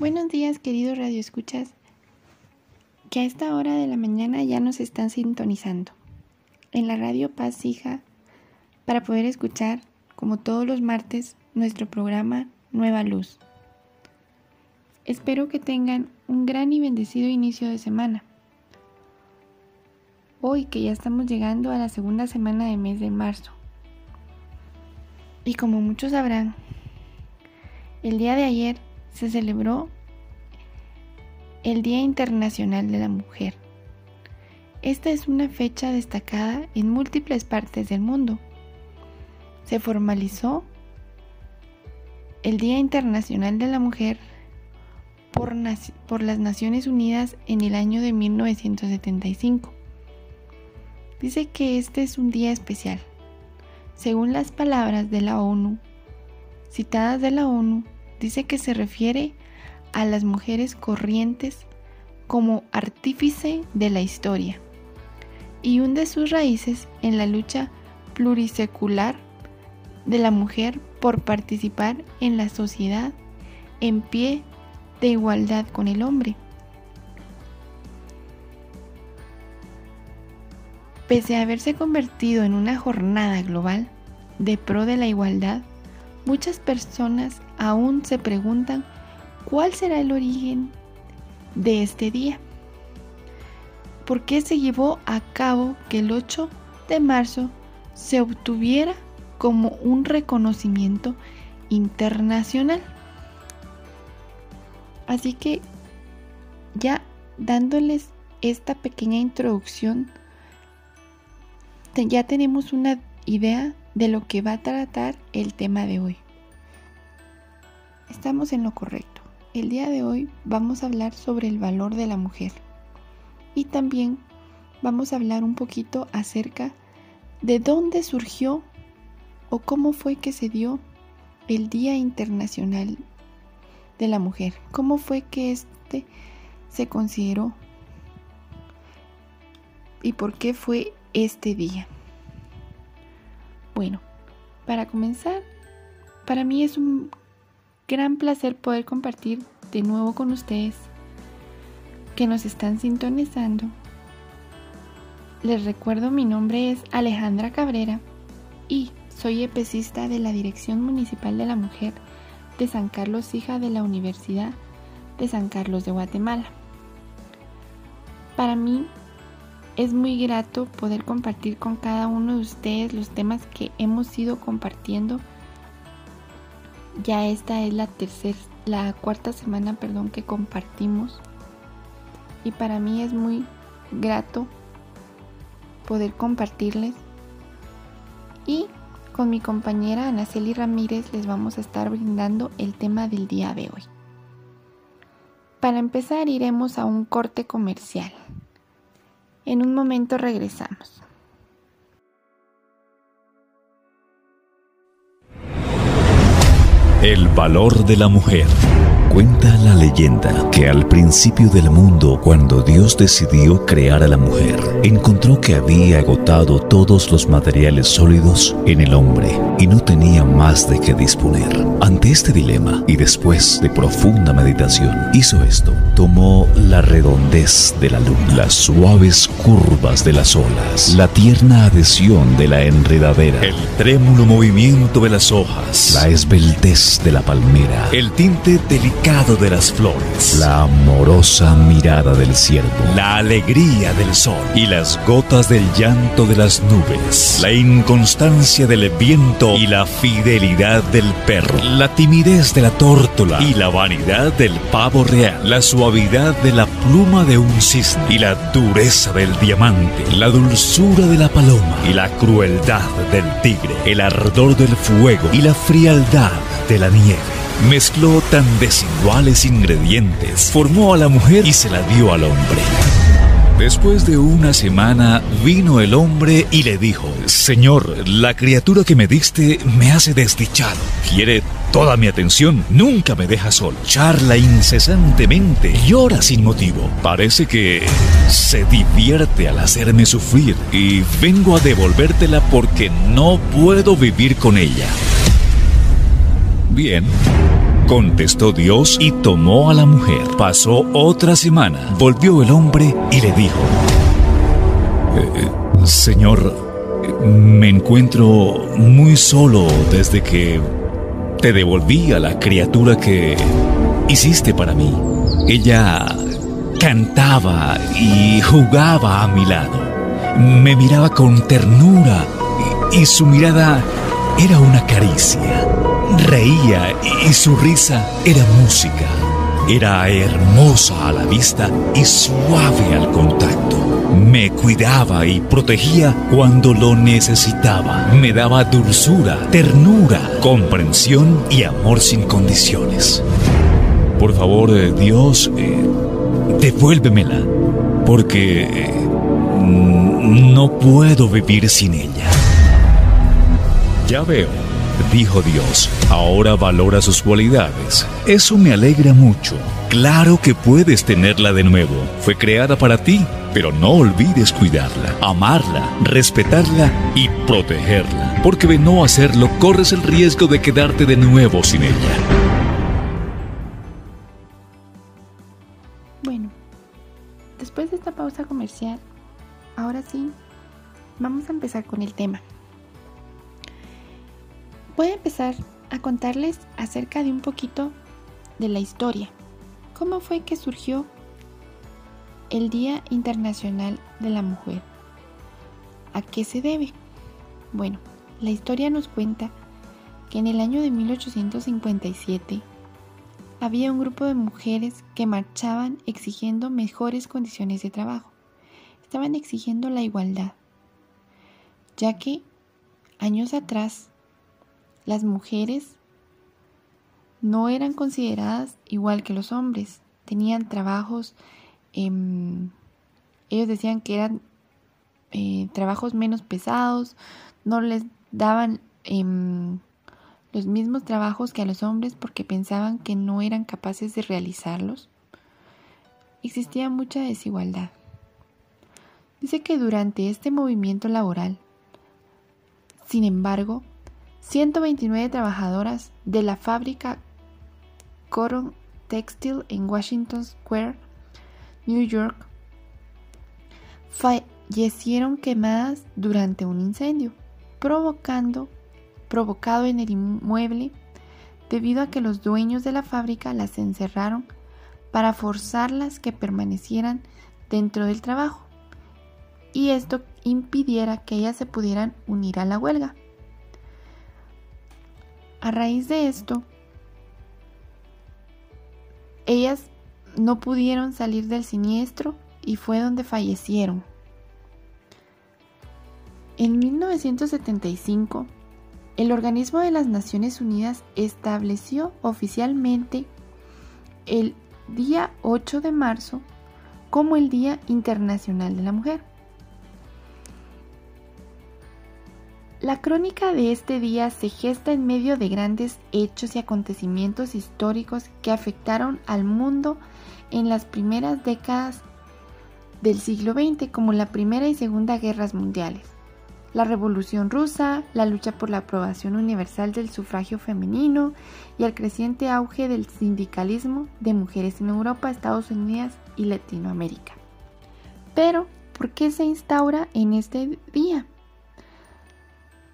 Buenos días, queridos radioescuchas, que a esta hora de la mañana ya nos están sintonizando en la radio Paz Hija para poder escuchar, como todos los martes, nuestro programa Nueva Luz. Espero que tengan un gran y bendecido inicio de semana. Hoy que ya estamos llegando a la segunda semana de mes de marzo. Y como muchos sabrán, el día de ayer se celebró el Día Internacional de la Mujer. Esta es una fecha destacada en múltiples partes del mundo. Se formalizó el Día Internacional de la Mujer por, las Naciones Unidas en el año de 1975. Dice que este es un día especial. Según las palabras de la ONU, citadas de la ONU, dice que se refiere a las mujeres corrientes como artífice de la historia y hunde sus raíces en la lucha plurisecular de la mujer por participar en la sociedad en pie de igualdad con el hombre. Pese a haberse convertido en una jornada global de pro de la igualdad, muchas personas aún se preguntan cuál será el origen de este día. ¿Por qué se llevó a cabo que el 8 de marzo se obtuviera como un reconocimiento internacional? Así que ya dándoles esta pequeña introducción, ya tenemos una idea de lo que va a tratar el tema de hoy. Estamos en lo correcto. El día de hoy vamos a hablar sobre el valor de la mujer y también vamos a hablar un poquito acerca de dónde surgió o cómo fue que se dio el Día Internacional de la Mujer, cómo fue que este se consideró y por qué fue este día. Bueno, para comenzar, para mí es un gran placer poder compartir de nuevo con ustedes que nos están sintonizando. Les recuerdo mi nombre es Alejandra Cabrera y soy epecista de la Dirección Municipal de la Mujer de San Carlos, hija de la Universidad de San Carlos de Guatemala. Para mí es muy grato poder compartir con cada uno de ustedes los temas que hemos ido compartiendo. Ya esta es la tercera, la cuarta semana, perdón, que compartimos. Y para mí es muy grato poder compartirles. Y con mi compañera Anaceli Ramírez les vamos a estar brindando el tema del día de hoy. Para empezar iremos a un corte comercial. En un momento regresamos. El valor de la mujer. Cuenta la leyenda que al principio del mundo, cuando Dios decidió crear a la mujer, encontró que había agotado todos los materiales sólidos en el hombre y no tenía más de qué disponer. Ante este dilema y después de profunda meditación, hizo esto. Tomó la redondez de la luna, las suaves curvas de las olas, la tierna adhesión de la enredadera, el trémulo movimiento de las hojas, la esbeltez de la palmera, el tinte delicado de las flores, la amorosa mirada del ciervo, la alegría del sol y las gotas del llanto de las nubes, la inconstancia del viento y la fidelidad del perro, la timidez de la tórtola y la vanidad del pavo real, la suavidad de la pluma de un cisne y la dureza del diamante, la dulzura de la paloma y la crueldad del tigre, el ardor del fuego. Y la frialdad de la nieve. Mezcló tan desiguales ingredientes, formó a la mujer y se la dio al hombre. Después de una semana vino el hombre y le dijo, Señor, la criatura que me diste me hace desdichado. Quiere toda mi atención, nunca me deja solo. Charla incesantemente, llora sin motivo. Parece que se divierte al hacerme sufrir y vengo a devolvértela porque no puedo vivir con ella. Bien Contestó Dios y tomó a la mujer. Pasó otra semana. Volvió el hombre y le dijo, eh, Señor, me encuentro muy solo desde que te devolví a la criatura que hiciste para mí. Ella cantaba y jugaba a mi lado. Me miraba con ternura y, su mirada era una caricia. Reía y su risa era música. Era hermosa a la vista y suave al contacto. Me cuidaba y protegía cuando lo necesitaba. Me daba dulzura, ternura, comprensión y amor sin condiciones. Por favor, eh, Dios, eh, devuélvemela, porque eh, no puedo vivir sin ella. Ya veo, dijo Dios, ahora valora sus cualidades. Eso me alegra mucho. Claro que puedes tenerla de nuevo. Fue creada para ti, pero no olvides cuidarla, amarla, respetarla y protegerla, porque de no hacerlo corres el riesgo de quedarte de nuevo sin ella. Bueno, después de esta pausa comercial, ahora sí, vamos a empezar con el tema. Voy a empezar a contarles acerca de un poquito de la historia. ¿Cómo fue que surgió el Día Internacional de la Mujer? ¿A qué se debe? Bueno, la historia nos cuenta que en el año de 1857 había un grupo de mujeres que marchaban exigiendo mejores condiciones de trabajo. Estaban exigiendo la igualdad, ya que años atrás las mujeres no eran consideradas igual que los hombres. Tenían trabajos, em, ellos decían que eran eh, trabajos menos pesados, no les daban em, los mismos trabajos que a los hombres porque pensaban que no eran capaces de realizarlos. Existía mucha desigualdad. Dice que durante este movimiento laboral, sin embargo, 129 trabajadoras de la fábrica Coron Textile en Washington Square, New York, fallecieron quemadas durante un incendio, provocando, provocado en el inmueble debido a que los dueños de la fábrica las encerraron para forzarlas que permanecieran dentro del trabajo y esto impidiera que ellas se pudieran unir a la huelga. A raíz de esto, ellas no pudieron salir del siniestro y fue donde fallecieron. En 1975, el organismo de las Naciones Unidas estableció oficialmente el día 8 de marzo como el Día Internacional de la Mujer. La crónica de este día se gesta en medio de grandes hechos y acontecimientos históricos que afectaron al mundo en las primeras décadas del siglo XX, como la Primera y Segunda Guerras Mundiales, la Revolución Rusa, la lucha por la aprobación universal del sufragio femenino y el creciente auge del sindicalismo de mujeres en Europa, Estados Unidos y Latinoamérica. Pero, ¿por qué se instaura en este día?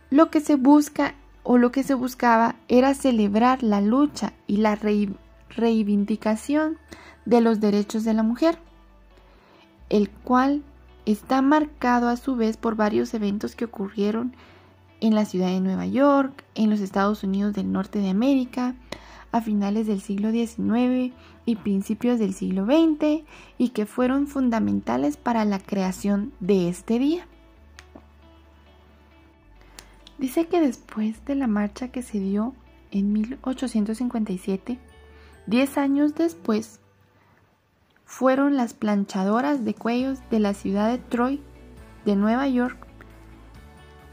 Lo que se busca o lo que se buscaba era celebrar la lucha y la reivindicación de los derechos de la mujer, el cual está marcado a su vez por varios eventos que ocurrieron en la ciudad de Nueva York, en los Estados Unidos del Norte de América, a finales del siglo XIX y principios del siglo XX, y que fueron fundamentales para la creación de este día. Dice que después de la marcha que se dio en 1857, 10 años después, fueron las planchadoras de cuellos de la ciudad de Troy, de Nueva York,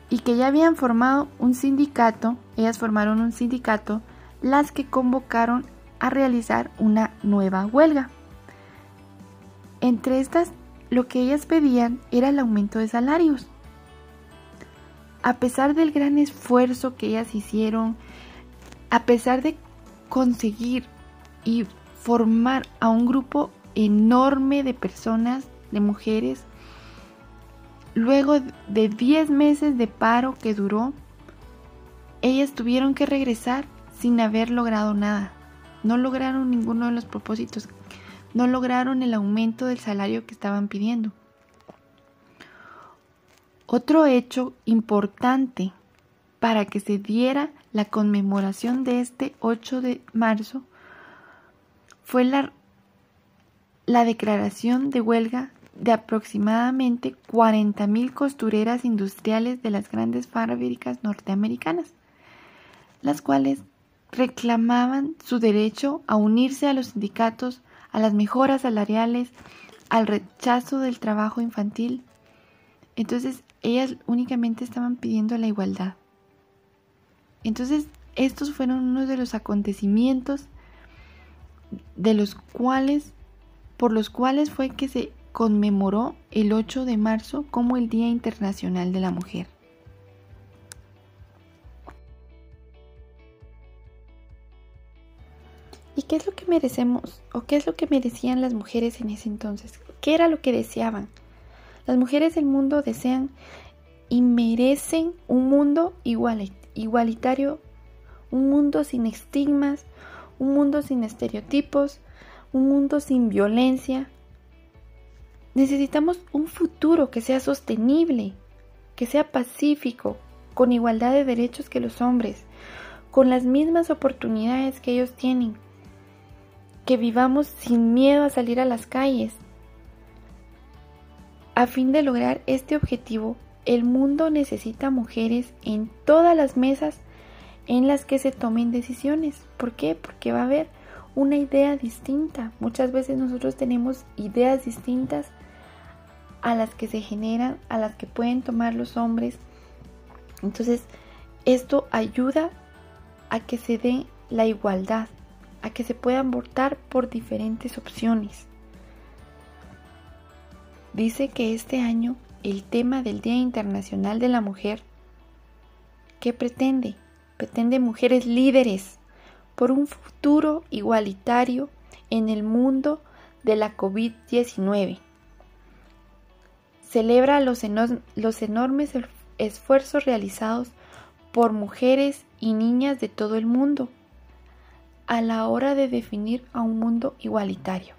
y que ya habían formado un sindicato, ellas formaron un sindicato, las que convocaron a realizar una nueva huelga. Entre estas, lo que ellas pedían era el aumento de salarios a pesar del gran esfuerzo que ellas hicieron, a pesar de conseguir y formar a un grupo enorme de personas, de mujeres, luego de 10 meses de paro que duró, ellas tuvieron que regresar sin haber logrado nada. No lograron ninguno de los propósitos, no lograron el aumento del salario que estaban pidiendo. Otro hecho importante para que se diera la conmemoración de este 8 de marzo fue la, la declaración de huelga de aproximadamente 40.000 costureras industriales de las grandes fábricas norteamericanas, las cuales reclamaban su derecho a unirse a los sindicatos, a las mejoras salariales, al rechazo del trabajo infantil. Entonces, ellas únicamente estaban pidiendo la igualdad. Entonces, estos fueron uno de los acontecimientos de los cuales, por los cuales fue que se conmemoró el 8 de marzo como el Día Internacional de la Mujer. ¿Y qué es lo que merecemos o qué es lo que merecían las mujeres en ese entonces? ¿Qué era lo que deseaban? Las mujeres del mundo desean y merecen un mundo igualitario, un mundo sin estigmas, un mundo sin estereotipos, un mundo sin violencia. Necesitamos un futuro que sea sostenible, que sea pacífico, con igualdad de derechos que los hombres, con las mismas oportunidades que ellos tienen, que vivamos sin miedo a salir a las calles. A fin de lograr este objetivo, el mundo necesita mujeres en todas las mesas en las que se tomen decisiones. ¿Por qué? Porque va a haber una idea distinta. Muchas veces nosotros tenemos ideas distintas a las que se generan, a las que pueden tomar los hombres. Entonces, esto ayuda a que se dé la igualdad, a que se puedan votar por diferentes opciones. Dice que este año el tema del Día Internacional de la Mujer, ¿qué pretende? Pretende mujeres líderes por un futuro igualitario en el mundo de la COVID-19. Celebra los, enormes esfuerzos realizados por mujeres y niñas de todo el mundo a la hora de definir a un mundo igualitario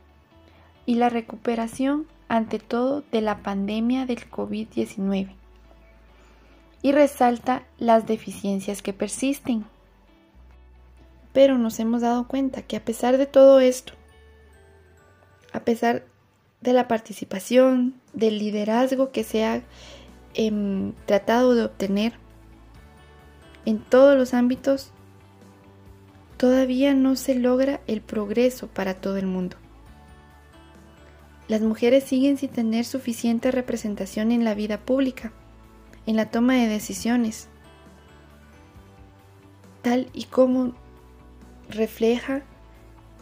y la recuperación ante todo de la pandemia del COVID-19 y resalta las deficiencias que persisten. Pero nos hemos dado cuenta que a pesar de todo esto, a pesar de la participación, del liderazgo que se ha em, tratado de obtener en todos los ámbitos, todavía no se logra el progreso para todo el mundo. Las mujeres siguen sin tener suficiente representación en la vida pública, en la toma de decisiones, tal y como refleja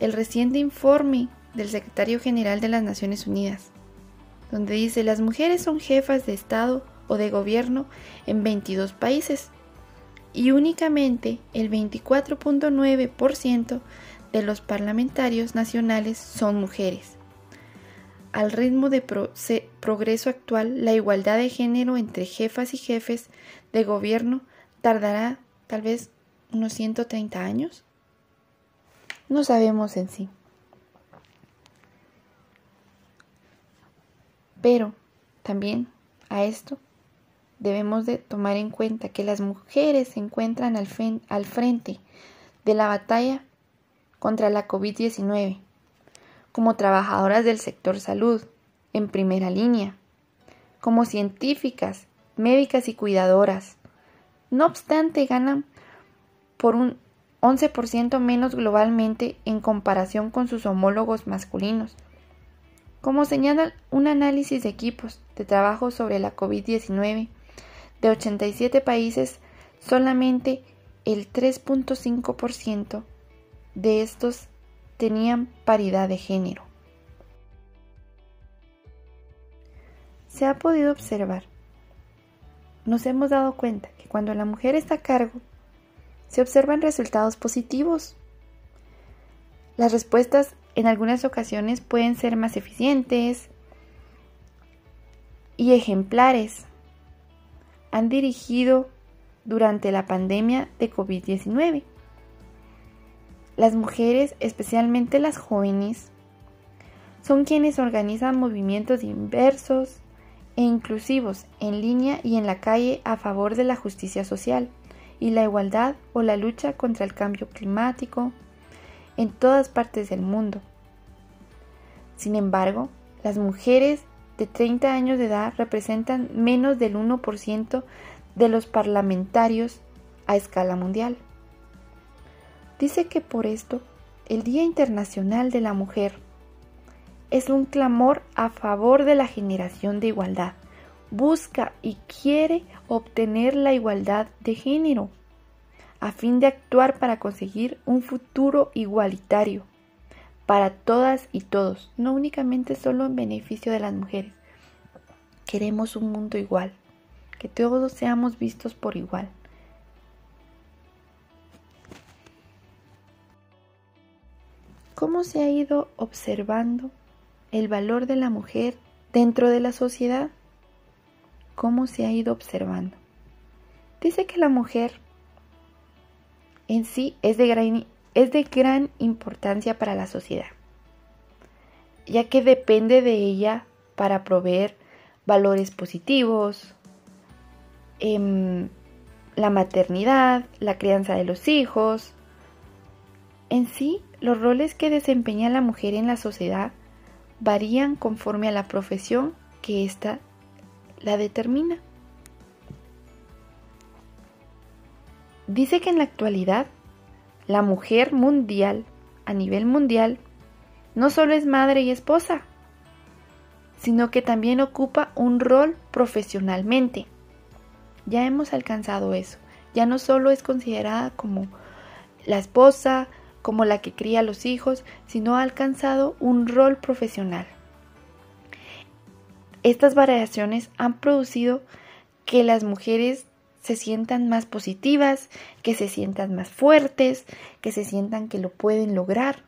el reciente informe del secretario general de las Naciones Unidas, donde dice las mujeres son jefas de Estado o de gobierno en 22 países y únicamente el 24.9% de los parlamentarios nacionales son mujeres al ritmo de progreso actual, la igualdad de género entre jefas y jefes de gobierno tardará tal vez unos 130 años. No sabemos en sí. Pero también a esto debemos de tomar en cuenta que las mujeres se encuentran al, al frente de la batalla contra la COVID-19 como trabajadoras del sector salud, en primera línea, como científicas, médicas y cuidadoras. No obstante, ganan por un 11% menos globalmente en comparación con sus homólogos masculinos. Como señala un análisis de equipos de trabajo sobre la COVID-19 de 87 países, solamente el 3.5% de estos tenían paridad de género. Se ha podido observar, nos hemos dado cuenta que cuando la mujer está a cargo, se observan resultados positivos. Las respuestas en algunas ocasiones pueden ser más eficientes y ejemplares. Han dirigido durante la pandemia de COVID-19. Las mujeres, especialmente las jóvenes, son quienes organizan movimientos inversos e inclusivos en línea y en la calle a favor de la justicia social y la igualdad o la lucha contra el cambio climático en todas partes del mundo. Sin embargo, las mujeres de 30 años de edad representan menos del 1% de los parlamentarios a escala mundial. Dice que por esto el Día Internacional de la Mujer es un clamor a favor de la generación de igualdad. Busca y quiere obtener la igualdad de género a fin de actuar para conseguir un futuro igualitario para todas y todos, no únicamente solo en beneficio de las mujeres. Queremos un mundo igual, que todos seamos vistos por igual. ¿Cómo se ha ido observando el valor de la mujer dentro de la sociedad? ¿Cómo se ha ido observando? Dice que la mujer en sí es de gran, importancia para la sociedad, ya que depende de ella para proveer valores positivos, em, la maternidad, la crianza de los hijos. En sí, los roles que desempeña la mujer en la sociedad varían conforme a la profesión que ésta la determina. Dice que en la actualidad la mujer mundial, a nivel mundial, no solo es madre y esposa, sino que también ocupa un rol profesionalmente. Ya hemos alcanzado eso. Ya no solo es considerada como la esposa, como la que cría a los hijos, sino ha alcanzado un rol profesional. Estas variaciones han producido que las mujeres se sientan más positivas, que se sientan más fuertes, que se sientan que lo pueden lograr,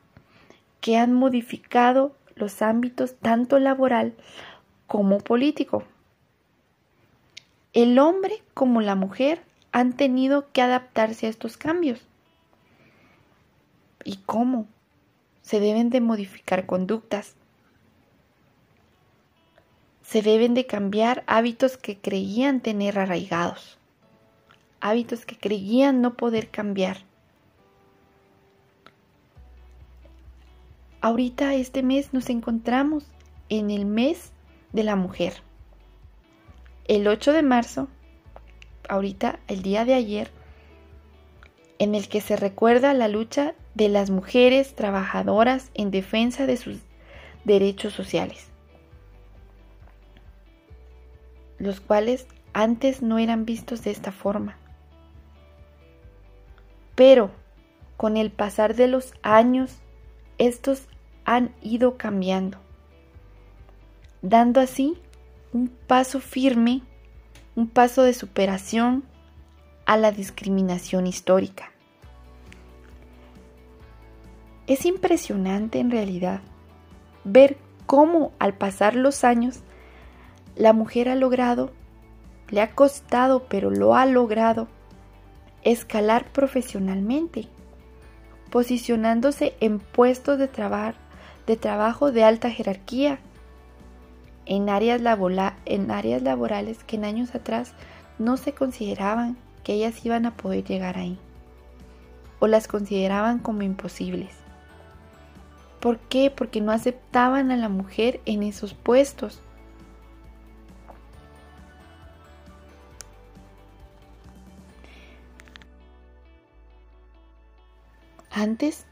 que han modificado los ámbitos tanto laboral como político. El hombre como la mujer han tenido que adaptarse a estos cambios y cómo se deben de modificar conductas. Se deben de cambiar hábitos que creían tener arraigados, hábitos que creían no poder cambiar. Ahorita este mes nos encontramos en el mes de la mujer. El 8 de marzo, ahorita el día de ayer, en el que se recuerda la lucha de las mujeres trabajadoras en defensa de sus derechos sociales, los cuales antes no eran vistos de esta forma. Pero con el pasar de los años, estos han ido cambiando, dando así un paso firme, un paso de superación a la discriminación histórica. Es impresionante en realidad ver cómo al pasar los años la mujer ha logrado, le ha costado, pero lo ha logrado, escalar profesionalmente, posicionándose en puestos de, de trabajo de alta jerarquía, en áreas, en áreas laborales que en años atrás no se consideraban que ellas iban a poder llegar ahí, o las consideraban como imposibles. ¿Por qué? Porque no aceptaban a la mujer en esos puestos. Antes,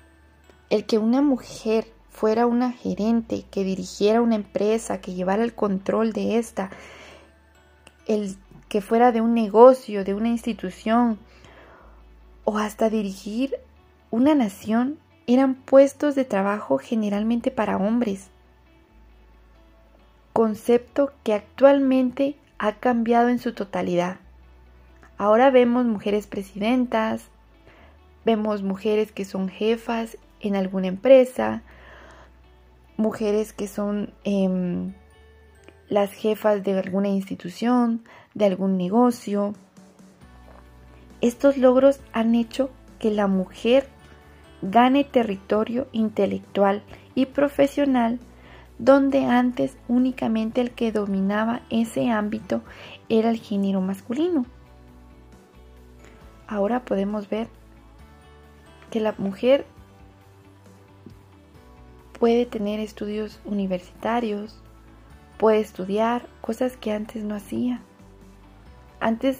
el que una mujer fuera una gerente, que dirigiera una empresa, que llevara el control de esta, el que fuera de un negocio, de una institución, o hasta dirigir una nación, eran puestos de trabajo generalmente para hombres, concepto que actualmente ha cambiado en su totalidad. Ahora vemos mujeres presidentas, vemos mujeres que son jefas en alguna empresa, mujeres que son em, las jefas de alguna institución, de algún negocio. Estos logros han hecho que la mujer gane territorio intelectual y profesional donde antes únicamente el que dominaba ese ámbito era el género masculino. Ahora podemos ver que la mujer puede tener estudios universitarios, puede estudiar cosas que antes no hacía. Antes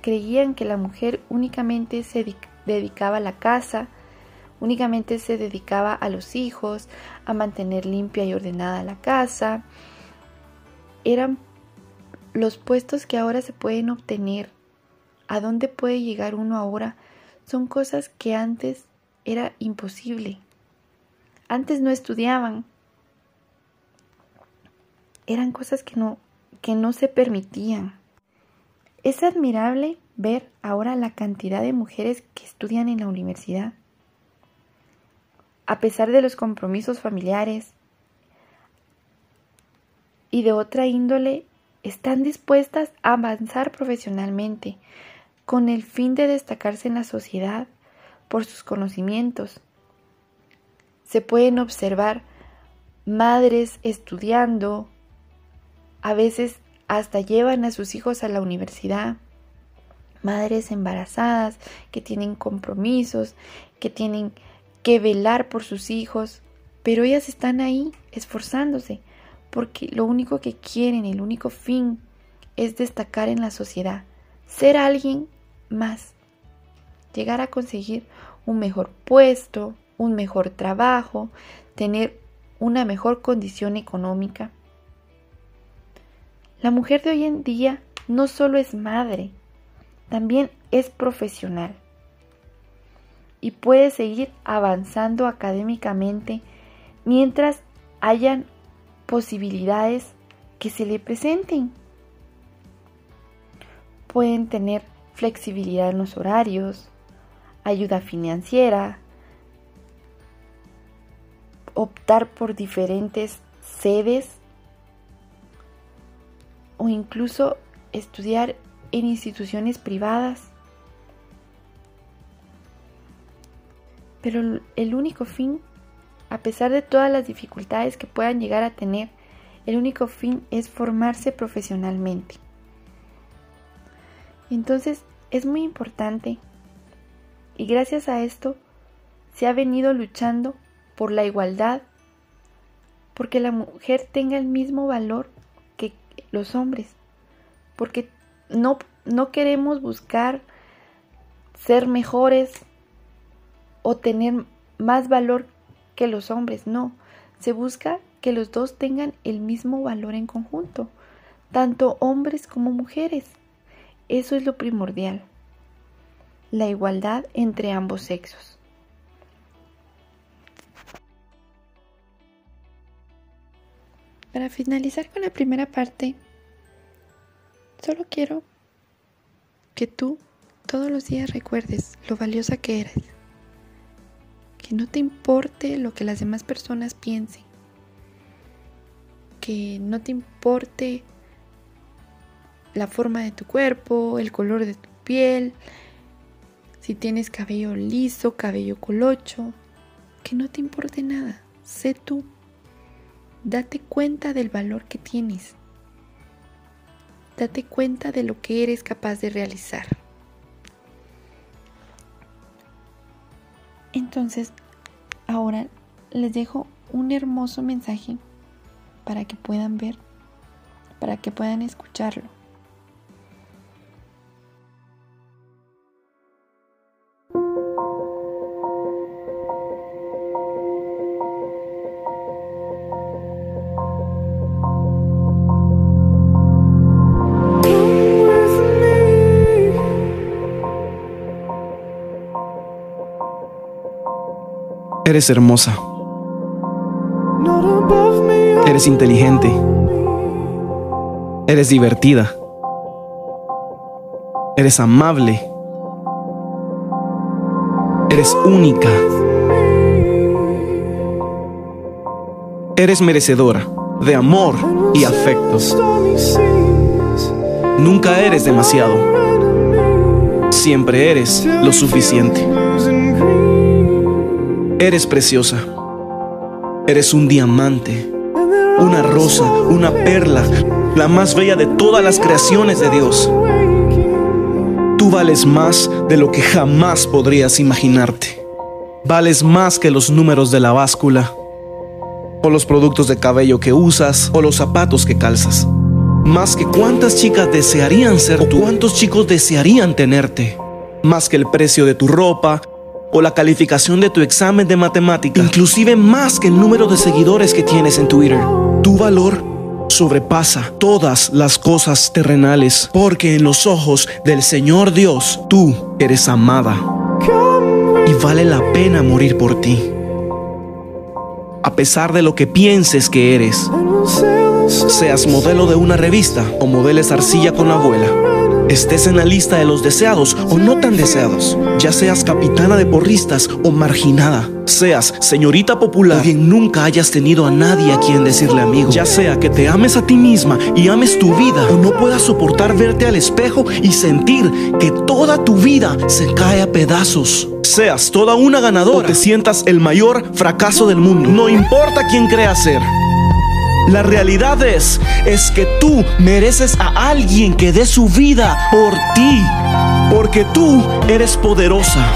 creían que la mujer únicamente se dedicaba a la casa, únicamente se dedicaba a los hijos, a mantener limpia y ordenada la casa. Eran los puestos que ahora se pueden obtener, a dónde puede llegar uno ahora, son cosas que antes era imposible. Antes no estudiaban. Eran cosas que no, que no se permitían. Es admirable ver ahora la cantidad de mujeres que estudian en la universidad a pesar de los compromisos familiares y de otra índole, están dispuestas a avanzar profesionalmente con el fin de destacarse en la sociedad por sus conocimientos. Se pueden observar madres estudiando, a veces hasta llevan a sus hijos a la universidad, madres embarazadas que tienen compromisos, que tienen que velar por sus hijos, pero ellas están ahí esforzándose, porque lo único que quieren, el único fin, es destacar en la sociedad, ser alguien más, llegar a conseguir un mejor puesto, un mejor trabajo, tener una mejor condición económica. La mujer de hoy en día no solo es madre, también es profesional y puede seguir avanzando académicamente mientras hayan posibilidades que se le presenten. Pueden tener flexibilidad en los horarios, ayuda financiera, optar por diferentes sedes o incluso estudiar en instituciones privadas. Pero el único fin, a pesar de todas las dificultades que puedan llegar a tener, el único fin es formarse profesionalmente. Entonces es muy importante y gracias a esto se ha venido luchando por la igualdad, porque la mujer tenga el mismo valor que los hombres, porque no, no queremos buscar ser mejores o tener más valor que los hombres, no. Se busca que los dos tengan el mismo valor en conjunto, tanto hombres como mujeres. Eso es lo primordial, la igualdad entre ambos sexos. Para finalizar con la primera parte, solo quiero que tú todos los días recuerdes lo valiosa que eres. Que no te importe lo que las demás personas piensen, que no te importe la forma de tu cuerpo, el color de tu piel, si tienes cabello liso, cabello colocho, que no te importe nada, sé tú, date cuenta del valor que tienes, date cuenta de lo que eres capaz de realizar. Entonces, ahora les dejo un hermoso mensaje para que puedan ver, para que puedan escucharlo. Eres hermosa. Eres inteligente. Eres divertida. Eres amable. Eres única. Eres merecedora de amor y afecto. Nunca eres demasiado. Siempre eres lo suficiente. Eres preciosa. Eres un diamante, una rosa, una perla, la más bella de todas las creaciones de Dios. Tú vales más de lo que jamás podrías imaginarte. Vales más que los números de la báscula, o los productos de cabello que usas, o los zapatos que calzas. Más que cuántas chicas desearían ser tú, cuántos chicos desearían tenerte. Más que el precio de tu ropa, o la calificación de tu examen de matemática, inclusive más que el número de seguidores que tienes en Twitter. Tu valor sobrepasa todas las cosas terrenales, porque en los ojos del Señor Dios tú eres amada y vale la pena morir por ti. A pesar de lo que pienses que eres, seas modelo de una revista o modeles arcilla con la abuela estés en la lista de los deseados o no tan deseados, ya seas capitana de porristas o marginada, seas señorita popular o bien nunca hayas tenido a nadie a quien decirle amigo, ya sea que te ames a ti misma y ames tu vida o no puedas soportar verte al espejo y sentir que toda tu vida se cae a pedazos. Seas toda una ganadora o te sientas el mayor fracaso del mundo. No importa quién creas ser. La realidad es, es que tú mereces a alguien que dé su vida por ti. Porque tú eres poderosa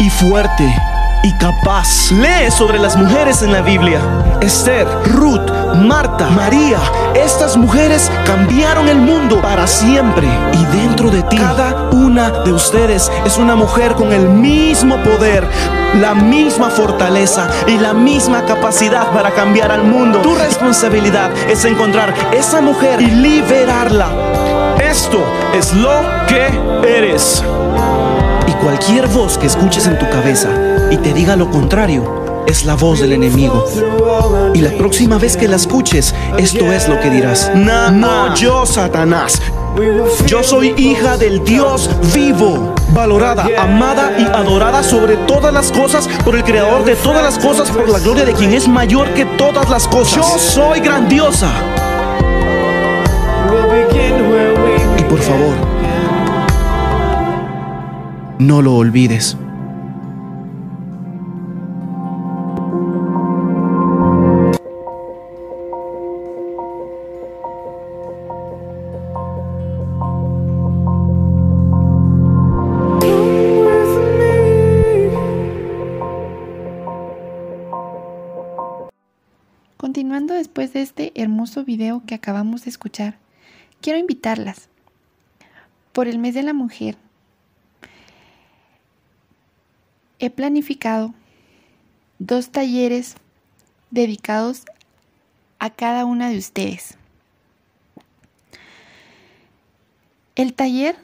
y fuerte y capaz. Lee sobre las mujeres en la Biblia. Esther, Ruth, Marta, María. Estas mujeres cambiaron el mundo para siempre. Y dentro de ti, cada una de ustedes es una mujer con el mismo poder, la misma fortaleza y la misma capacidad para cambiar al mundo. Tu responsabilidad es encontrar esa mujer y liberarla. Esto es lo que eres. Cualquier voz que escuches en tu cabeza y te diga lo contrario, es la voz del enemigo. Y la próxima vez que la escuches, esto es lo que dirás. No, yo, Satanás. Yo soy hija del Dios vivo, valorada, amada y adorada sobre todas las cosas por el creador de todas las cosas, por la gloria de quien es mayor que todas las cosas. Yo soy grandiosa. Y por favor, no lo olvides. Continuando después de este hermoso video que acabamos de escuchar, quiero invitarlas por el mes de la mujer. He planificado dos talleres dedicados a cada una de ustedes. El taller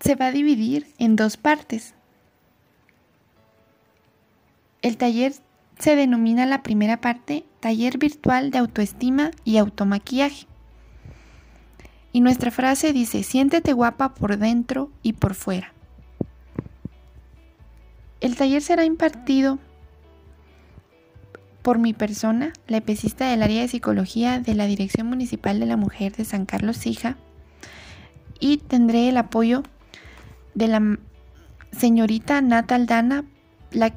se va a dividir en dos partes. El taller se denomina la primera parte taller virtual de autoestima y automaquillaje. Y nuestra frase dice, siéntete guapa por dentro y por fuera. El taller será impartido por mi persona, la epicista del área de psicología de la Dirección Municipal de la Mujer de San Carlos Sija, y tendré el apoyo de la señorita Natal Dana, la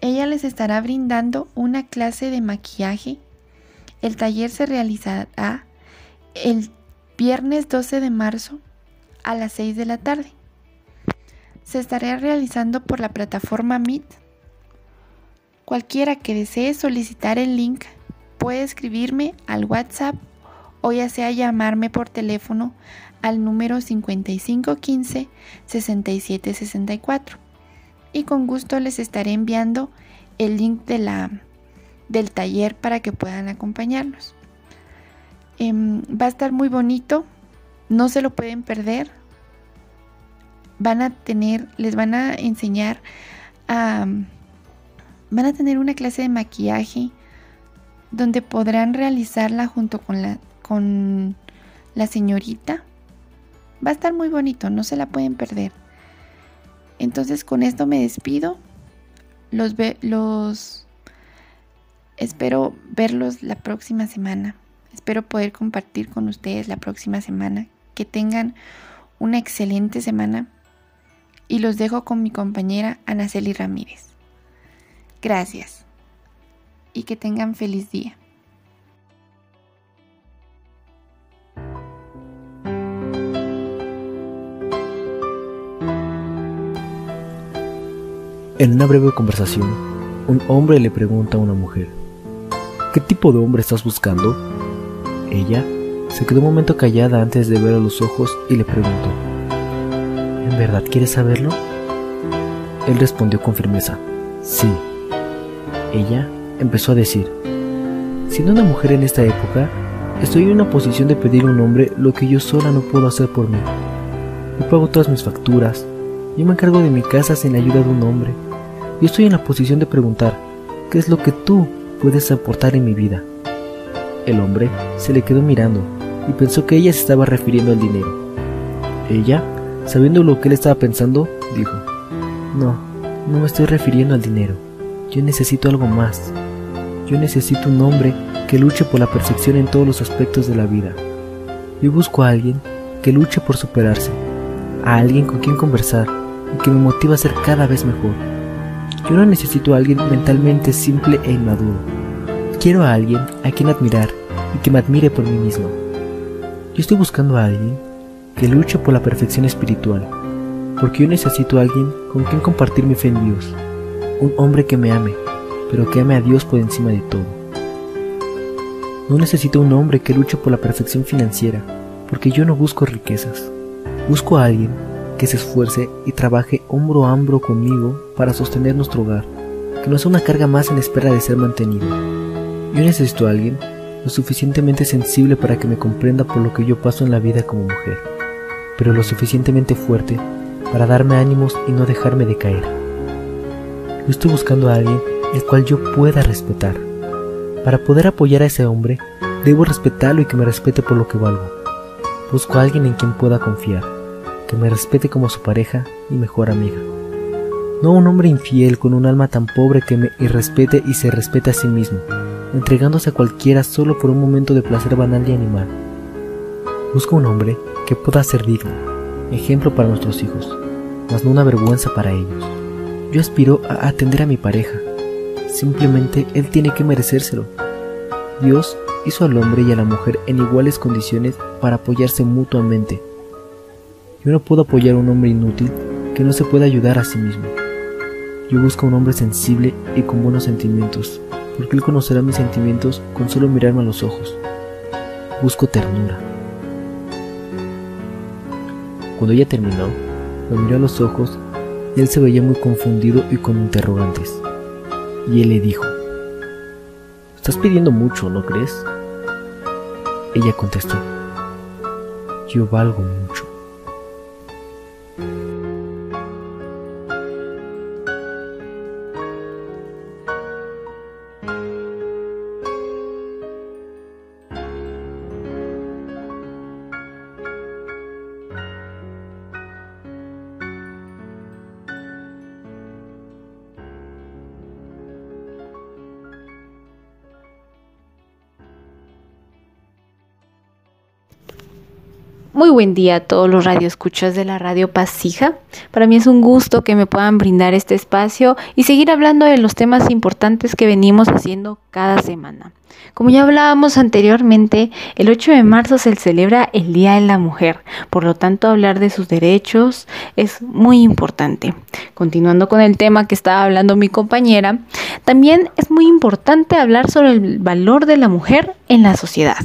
ella les estará brindando una clase de maquillaje. El taller se realizará el viernes 12 de marzo a las 6 de la tarde. Se estará realizando por la plataforma Meet. Cualquiera que desee solicitar el link puede escribirme al WhatsApp o ya sea llamarme por teléfono al número 5515 6764 y con gusto les estaré enviando el link de la, del taller para que puedan acompañarnos. Em, va a estar muy bonito, no se lo pueden perder. Van a tener, les van a enseñar a, van a tener una clase de maquillaje donde podrán realizarla junto con la, con la señorita. Va a estar muy bonito, no se la pueden perder. Entonces con esto me despido. Los, los Espero verlos la próxima semana. Espero poder compartir con ustedes la próxima semana. Que tengan una excelente semana. Y los dejo con mi compañera Anaceli Ramírez. Gracias. Y que tengan feliz día. En una breve conversación, un hombre le pregunta a una mujer, ¿qué tipo de hombre estás buscando? Ella se quedó un momento callada antes de ver a los ojos y le preguntó, ¿en verdad quieres saberlo? Él respondió con firmeza, sí. Ella empezó a decir, siendo una mujer en esta época, estoy en una posición de pedir a un hombre lo que yo sola no puedo hacer por mí. Yo pago todas mis facturas, yo me encargo de mi casa sin la ayuda de un hombre. Yo estoy en la posición de preguntar, ¿qué es lo que tú puedes aportar en mi vida? El hombre se le quedó mirando y pensó que ella se estaba refiriendo al dinero. Ella, sabiendo lo que él estaba pensando, dijo, no, no me estoy refiriendo al dinero. Yo necesito algo más. Yo necesito un hombre que luche por la perfección en todos los aspectos de la vida. Yo busco a alguien que luche por superarse, a alguien con quien conversar, y que me motiva a ser cada vez mejor. Yo no necesito a alguien mentalmente simple e inmaduro. Quiero a alguien a quien admirar y que me admire por mí mismo. Yo estoy buscando a alguien que luche por la perfección espiritual, porque yo necesito a alguien con quien compartir mi fe en Dios, un hombre que me ame, pero que ame a Dios por encima de todo. No necesito un hombre que luche por la perfección financiera, porque yo no busco riquezas. Busco a alguien que se esfuerce y trabaje hombro a hombro conmigo para sostener nuestro hogar, que no sea una carga más en espera de ser mantenido. Yo necesito a alguien lo suficientemente sensible para que me comprenda por lo que yo paso en la vida como mujer, pero lo suficientemente fuerte para darme ánimos y no dejarme decaer. Yo estoy buscando a alguien el cual yo pueda respetar. Para poder apoyar a ese hombre, debo respetarlo y que me respete por lo que valgo. Busco a alguien en quien pueda confiar que me respete como su pareja y mejor amiga. No un hombre infiel con un alma tan pobre que me irrespete y se respete a sí mismo, entregándose a cualquiera solo por un momento de placer banal y animal. Busco un hombre que pueda ser digno, ejemplo para nuestros hijos, mas no una vergüenza para ellos. Yo aspiro a atender a mi pareja, simplemente él tiene que merecérselo. Dios hizo al hombre y a la mujer en iguales condiciones para apoyarse mutuamente yo no puedo apoyar a un hombre inútil que no se puede ayudar a sí mismo. Yo busco a un hombre sensible y con buenos sentimientos, porque él conocerá mis sentimientos con solo mirarme a los ojos. Busco ternura. Cuando ella terminó, lo miró a los ojos y él se veía muy confundido y con interrogantes. Y él le dijo, Estás pidiendo mucho, ¿no crees? Ella contestó, Yo valgo mucho. Buen día a todos los radioescuchas de la Radio Pasija. Para mí es un gusto que me puedan brindar este espacio y seguir hablando de los temas importantes que venimos haciendo cada semana. Como ya hablábamos anteriormente, el 8 de marzo se celebra el Día de la Mujer, por lo tanto hablar de sus derechos es muy importante. Continuando con el tema que estaba hablando mi compañera, también es muy importante hablar sobre el valor de la mujer en la sociedad.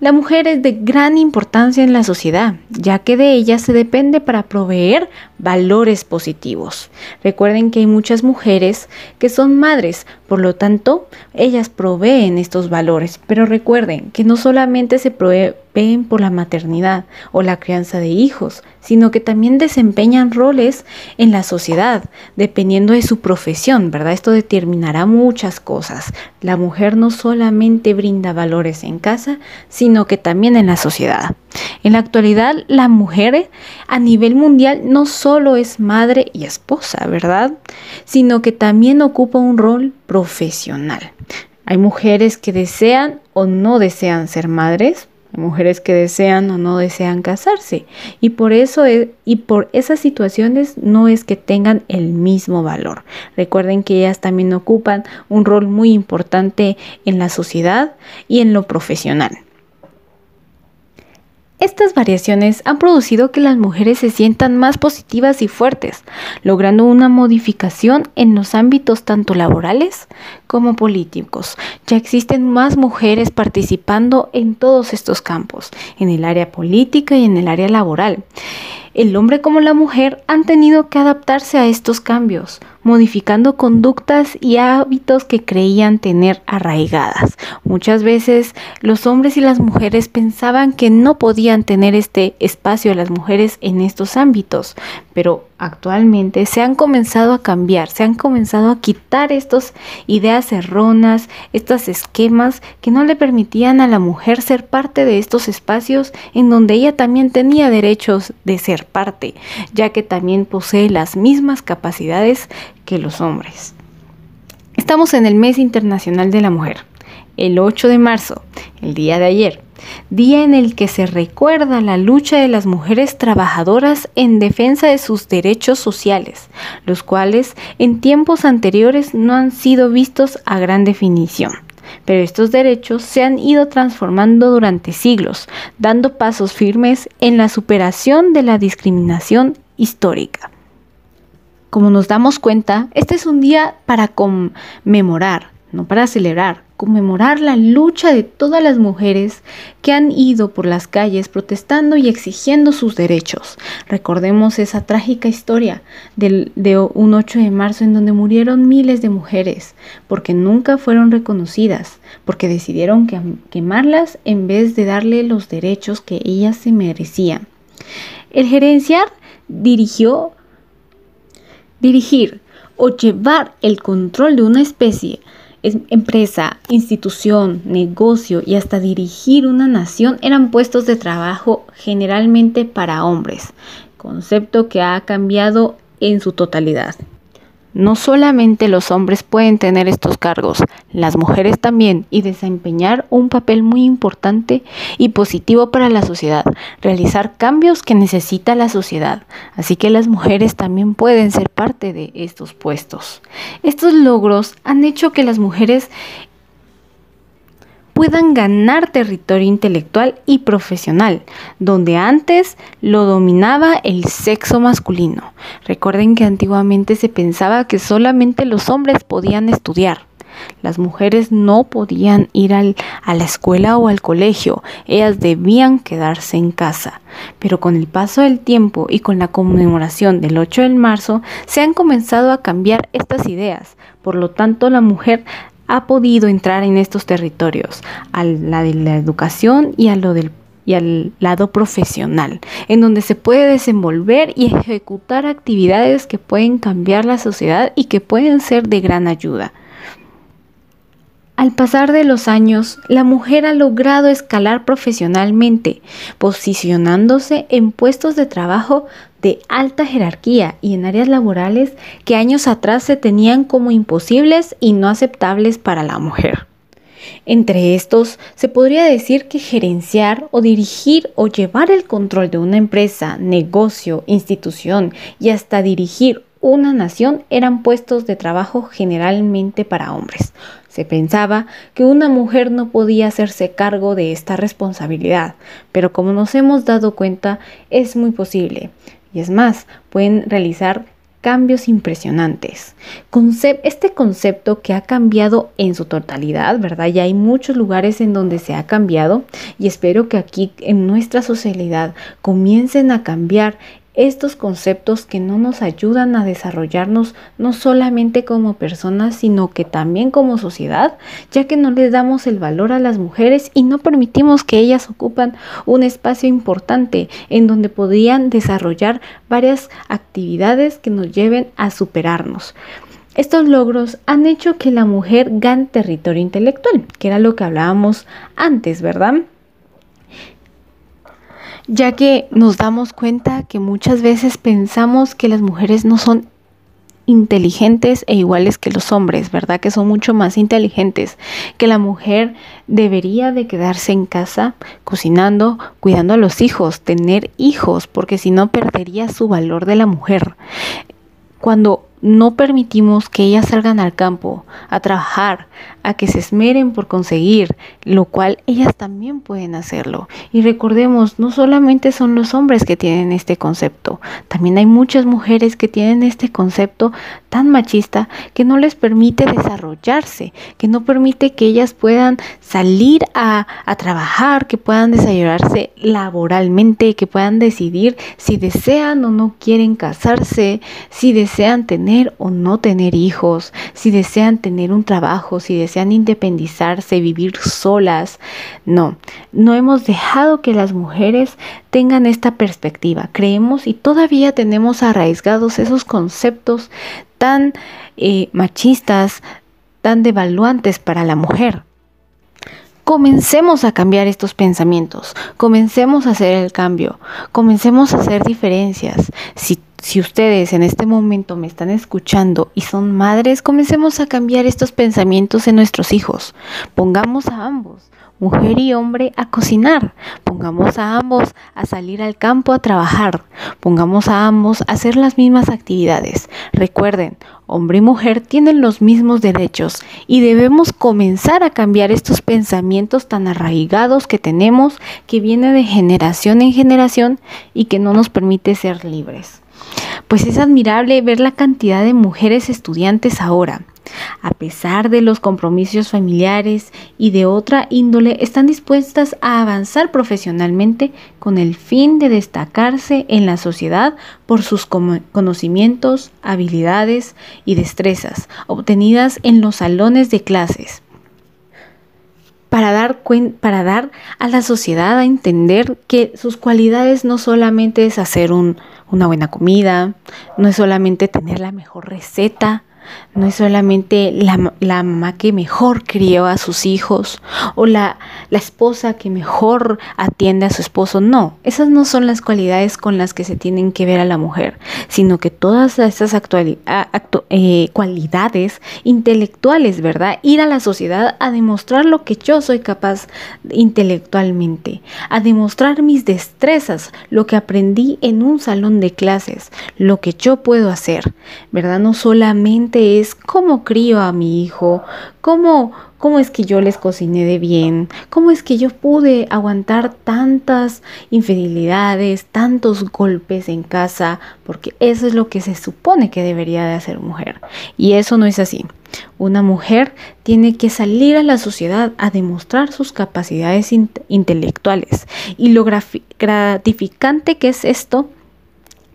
La mujer es de gran importancia en la sociedad, ya que de ella se depende para proveer valores positivos. Recuerden que hay muchas mujeres que son madres, por lo tanto, ellas proveen estos valores, pero recuerden que no solamente se proveen por la maternidad o la crianza de hijos, sino que también desempeñan roles en la sociedad, dependiendo de su profesión, ¿verdad? Esto determinará muchas cosas. La mujer no solamente brinda valores en casa, sino que también en la sociedad. En la actualidad, la mujer a nivel mundial no solo es madre y esposa, ¿verdad? Sino que también ocupa un rol profesional. Hay mujeres que desean o no desean ser madres, mujeres que desean o no desean casarse y por eso e, y por esas situaciones no es que tengan el mismo valor. Recuerden que ellas también ocupan un rol muy importante en la sociedad y en lo profesional. Estas variaciones han producido que las mujeres se sientan más positivas y fuertes, logrando una modificación en los ámbitos tanto laborales como políticos. Ya existen más mujeres participando en todos estos campos, en el área política y en el área laboral. El hombre como la mujer han tenido que adaptarse a estos cambios, modificando conductas y hábitos que creían tener arraigadas. Muchas veces los hombres y las mujeres pensaban que no podían tener este espacio las mujeres en estos ámbitos, pero actualmente se han comenzado a cambiar, se han comenzado a quitar estas ideas erróneas, estos esquemas que no le permitían a la mujer ser parte de estos espacios en donde ella también tenía derechos de ser parte, ya que también posee las mismas capacidades los hombres. Estamos en el mes internacional de la mujer, el 8 de marzo, el día de ayer día en el que se recuerda la lucha de las mujeres trabajadoras en defensa de sus derechos sociales, los cuales en tiempos anteriores no han sido vistos a gran definición. Pero estos derechos se han ido transformando durante siglos, dando pasos firmes en la superación de la discriminación histórica. Como nos damos cuenta, este es un día para conmemorar, no para celebrar, conmemorar la lucha de todas las mujeres que han ido por las calles protestando y exigiendo sus derechos. Recordemos esa trágica historia de un 8 de marzo en donde murieron miles de mujeres porque nunca fueron reconocidas, porque decidieron quemarlas en vez de darle los derechos que ellas se merecían. El gerenciar dirigió dirigir o llevar el control de una especie empresa, institución, negocio y hasta dirigir una nación eran puestos de trabajo generalmente para hombres, concepto que ha cambiado en su totalidad. No solamente los hombres pueden tener estos cargos, las mujeres también y desempeñar un papel muy importante y positivo para la sociedad, realizar cambios que necesita la sociedad. Así que las mujeres también pueden ser parte de estos puestos. Estos logros han hecho que las mujeres puedan ganar territorio intelectual y profesional, donde antes lo dominaba el sexo masculino. Recuerden que antiguamente se pensaba que solamente los hombres podían estudiar. Las mujeres no podían ir a la escuela o al colegio, ellas debían quedarse en casa. Pero con el paso del tiempo y con la conmemoración del 8 de marzo, se han comenzado a cambiar estas ideas. Por lo tanto, la mujer ha podido entrar en estos territorios, a la de la educación y a lo del y al lado profesional, en donde se puede desenvolver y ejecutar actividades que pueden cambiar la sociedad y que pueden ser de gran ayuda. Al pasar de los años, la mujer ha logrado escalar profesionalmente, posicionándose en puestos de trabajo de alta jerarquía y en áreas laborales que años atrás se tenían como imposibles y no aceptables para la mujer. Entre estos, se podría decir que gerenciar o dirigir o llevar el control de una empresa, negocio, institución y hasta dirigir una nación eran puestos de trabajo generalmente para hombres. Se pensaba que una mujer no podía hacerse cargo de esta responsabilidad, pero como nos hemos dado cuenta, es muy posible. Y es más, pueden realizar cambios impresionantes. este concepto que ha cambiado en su totalidad, ¿verdad? Ya hay muchos lugares en donde se ha cambiado y espero que aquí en nuestra sociedad comiencen a cambiar estos conceptos que no nos ayudan a desarrollarnos no solamente como personas, sino que también como sociedad, ya que no les damos el valor a las mujeres y no permitimos que ellas ocupan un espacio importante en donde podrían desarrollar varias actividades que nos lleven a superarnos. Estos logros han hecho que la mujer gane territorio intelectual, que era lo que hablábamos antes, ¿verdad? Ya que nos damos cuenta que muchas veces pensamos que las mujeres no son inteligentes e iguales que los hombres, ¿verdad? Que son mucho más inteligentes, que la mujer debería de quedarse en casa cocinando, cuidando a los hijos, tener hijos, porque si no perdería su valor de la mujer. Cuando no permitimos que ellas salgan al campo a trabajar, a que se esmeren por conseguir, lo cual ellas también pueden hacerlo. Y recordemos, no solamente son los hombres que tienen este concepto, también hay muchas mujeres que tienen este concepto tan machista que no les permite desarrollarse, que no permite que ellas puedan salir a, trabajar, que puedan desarrollarse laboralmente, que puedan decidir si desean o no quieren casarse, si desean tener o no tener hijos, si desean tener un trabajo, si desean independizarse, vivir solas. No, no hemos dejado que las mujeres tengan esta perspectiva. Creemos y todavía tenemos arraigados esos conceptos tan eh, machistas, tan devaluantes para la mujer. Comencemos a cambiar estos pensamientos, comencemos a hacer el cambio, comencemos a hacer diferencias. Si si ustedes en este momento me están escuchando y son madres, comencemos a cambiar estos pensamientos en nuestros hijos. Pongamos a ambos, mujer y hombre, a cocinar. Pongamos a ambos a salir al campo a trabajar. Pongamos a ambos a hacer las mismas actividades. Recuerden, hombre y mujer tienen los mismos derechos y debemos comenzar a cambiar estos pensamientos tan arraigados que tenemos, que viene de generación en generación y que no nos permite ser libres pues es admirable ver la cantidad de mujeres estudiantes ahora. A pesar de los compromisos familiares y de otra índole, están dispuestas a avanzar profesionalmente con el fin de destacarse en la sociedad por sus conocimientos, habilidades y destrezas obtenidas en los salones de clases para dar, para dar a la sociedad a entender que sus cualidades no solamente es hacer un, una buena comida, no es solamente tener la mejor receta, no es solamente la, la, mamá que mejor crió a sus hijos o la, la, esposa que mejor atiende a su esposo. No, esas no son las cualidades con las que se tienen que ver a la mujer, sino que todas esas eh, cualidades intelectuales, ¿verdad? Ir a la sociedad a demostrar lo que yo soy capaz intelectualmente, a demostrar mis destrezas, lo que aprendí en un salón de clases, lo que yo puedo hacer, ¿verdad? No solamente es cómo crío a mi hijo, cómo, cómo es que yo les cociné de bien, cómo es que yo pude aguantar tantas infidelidades, tantos golpes en casa, porque eso es lo que se supone que debería de hacer mujer. Y eso no es así. Una mujer tiene que salir a la sociedad a demostrar sus capacidades intelectuales. Y lo gratificante que es esto